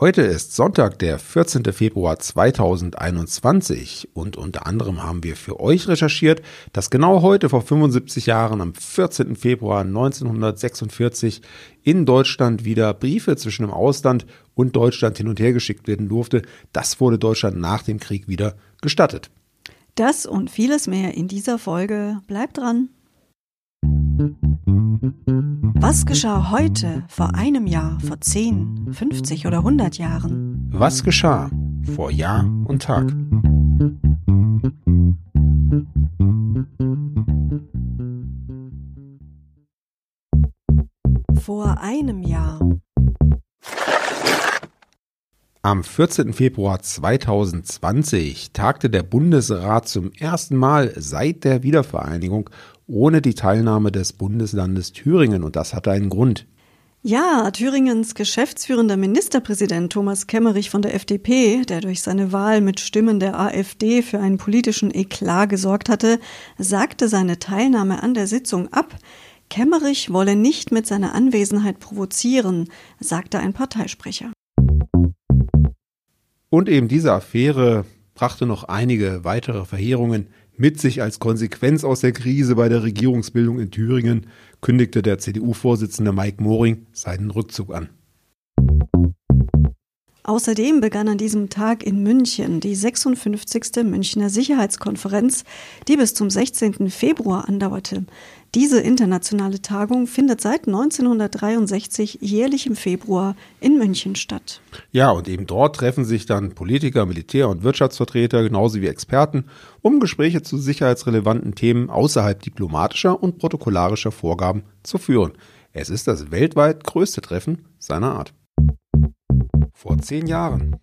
Heute ist Sonntag, der 14. Februar 2021 und unter anderem haben wir für euch recherchiert, dass genau heute vor 75 Jahren am 14. Februar 1946 in Deutschland wieder Briefe zwischen dem Ausland und Deutschland hin und her geschickt werden durfte. Das wurde Deutschland nach dem Krieg wieder gestattet. Das und vieles mehr in dieser Folge. Bleibt dran. Was geschah heute, vor einem Jahr, vor 10, 50 oder 100 Jahren? Was geschah vor Jahr und Tag? Vor einem Jahr. Am 14. Februar 2020 tagte der Bundesrat zum ersten Mal seit der Wiedervereinigung ohne die Teilnahme des Bundeslandes Thüringen und das hatte einen Grund. Ja, Thüringens geschäftsführender Ministerpräsident Thomas Kemmerich von der FDP, der durch seine Wahl mit Stimmen der AfD für einen politischen Eklat gesorgt hatte, sagte seine Teilnahme an der Sitzung ab. Kemmerich wolle nicht mit seiner Anwesenheit provozieren, sagte ein Parteisprecher. Und eben diese Affäre brachte noch einige weitere Verheerungen mit sich als Konsequenz aus der Krise bei der Regierungsbildung in Thüringen kündigte der CDU-Vorsitzende Mike Moring seinen Rückzug an. Außerdem begann an diesem Tag in München die 56. Münchner Sicherheitskonferenz, die bis zum 16. Februar andauerte. Diese internationale Tagung findet seit 1963 jährlich im Februar in München statt. Ja, und eben dort treffen sich dann Politiker, Militär- und Wirtschaftsvertreter genauso wie Experten, um Gespräche zu sicherheitsrelevanten Themen außerhalb diplomatischer und protokollarischer Vorgaben zu führen. Es ist das weltweit größte Treffen seiner Art. Vor zehn Jahren.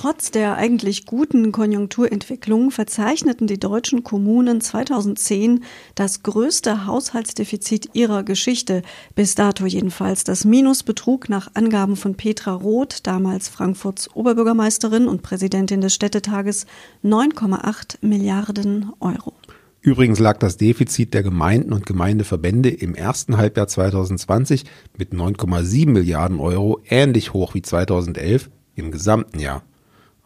Trotz der eigentlich guten Konjunkturentwicklung verzeichneten die deutschen Kommunen 2010 das größte Haushaltsdefizit ihrer Geschichte, bis dato jedenfalls. Das Minus betrug nach Angaben von Petra Roth, damals Frankfurts Oberbürgermeisterin und Präsidentin des Städtetages, 9,8 Milliarden Euro. Übrigens lag das Defizit der Gemeinden und Gemeindeverbände im ersten Halbjahr 2020 mit 9,7 Milliarden Euro ähnlich hoch wie 2011 im gesamten Jahr.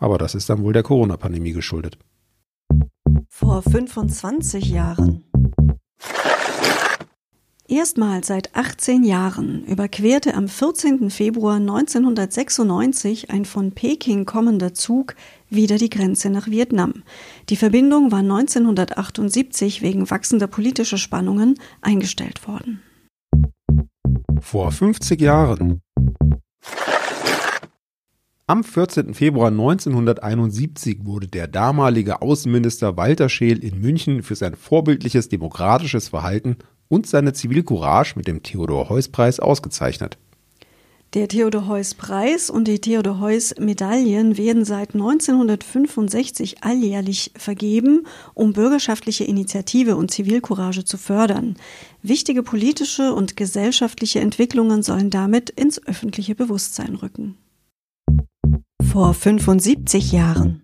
Aber das ist dann wohl der Corona-Pandemie geschuldet. Vor 25 Jahren. Erstmals seit 18 Jahren überquerte am 14. Februar 1996 ein von Peking kommender Zug wieder die Grenze nach Vietnam. Die Verbindung war 1978 wegen wachsender politischer Spannungen eingestellt worden. Vor 50 Jahren. Am 14. Februar 1971 wurde der damalige Außenminister Walter Scheel in München für sein vorbildliches demokratisches Verhalten und seine Zivilcourage mit dem Theodor-Heuss-Preis ausgezeichnet. Der Theodor-Heuss-Preis und die Theodor-Heuss-Medaillen werden seit 1965 alljährlich vergeben, um bürgerschaftliche Initiative und Zivilcourage zu fördern. Wichtige politische und gesellschaftliche Entwicklungen sollen damit ins öffentliche Bewusstsein rücken vor 75 Jahren.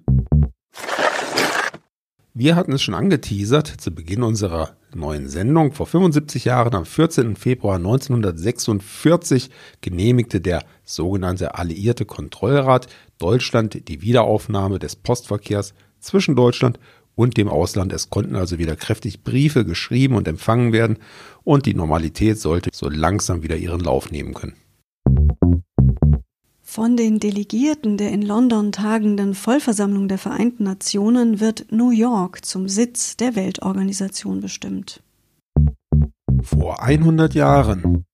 Wir hatten es schon angeteasert zu Beginn unserer neuen Sendung. Vor 75 Jahren, am 14. Februar 1946, genehmigte der sogenannte Alliierte Kontrollrat Deutschland die Wiederaufnahme des Postverkehrs zwischen Deutschland und dem Ausland. Es konnten also wieder kräftig Briefe geschrieben und empfangen werden und die Normalität sollte so langsam wieder ihren Lauf nehmen können. Von den Delegierten der in London tagenden Vollversammlung der Vereinten Nationen wird New York zum Sitz der Weltorganisation bestimmt. Vor 100 Jahren.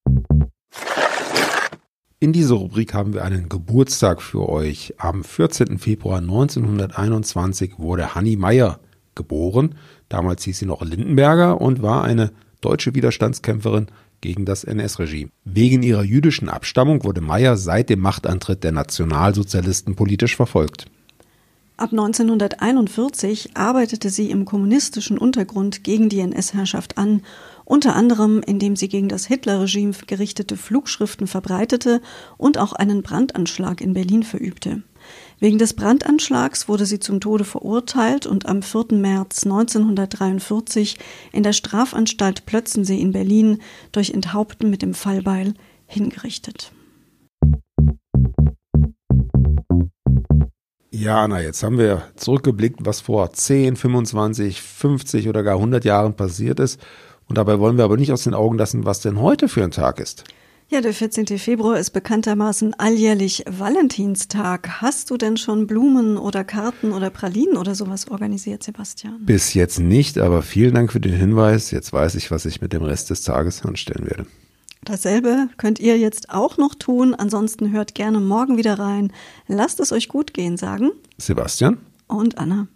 In dieser Rubrik haben wir einen Geburtstag für euch. Am 14. Februar 1921 wurde Hanni Meyer geboren. Damals hieß sie noch Lindenberger und war eine deutsche Widerstandskämpferin gegen das NS-Regime. Wegen ihrer jüdischen Abstammung wurde Meyer seit dem Machtantritt der Nationalsozialisten politisch verfolgt. Ab 1941 arbeitete sie im kommunistischen Untergrund gegen die NS-Herrschaft an, unter anderem indem sie gegen das Hitlerregime gerichtete Flugschriften verbreitete und auch einen Brandanschlag in Berlin verübte. Wegen des Brandanschlags wurde sie zum Tode verurteilt und am 4. März 1943 in der Strafanstalt Plötzensee in Berlin durch Enthaupten mit dem Fallbeil hingerichtet. Ja, Anna, jetzt haben wir zurückgeblickt, was vor 10, 25, 50 oder gar 100 Jahren passiert ist. Und dabei wollen wir aber nicht aus den Augen lassen, was denn heute für ein Tag ist. Ja, der 14. Februar ist bekanntermaßen alljährlich Valentinstag. Hast du denn schon Blumen oder Karten oder Pralinen oder sowas organisiert, Sebastian? Bis jetzt nicht, aber vielen Dank für den Hinweis. Jetzt weiß ich, was ich mit dem Rest des Tages anstellen werde. Dasselbe könnt ihr jetzt auch noch tun. Ansonsten hört gerne morgen wieder rein. Lasst es euch gut gehen, sagen Sebastian und Anna.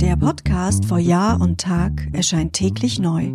Der Podcast vor Jahr und Tag erscheint täglich neu.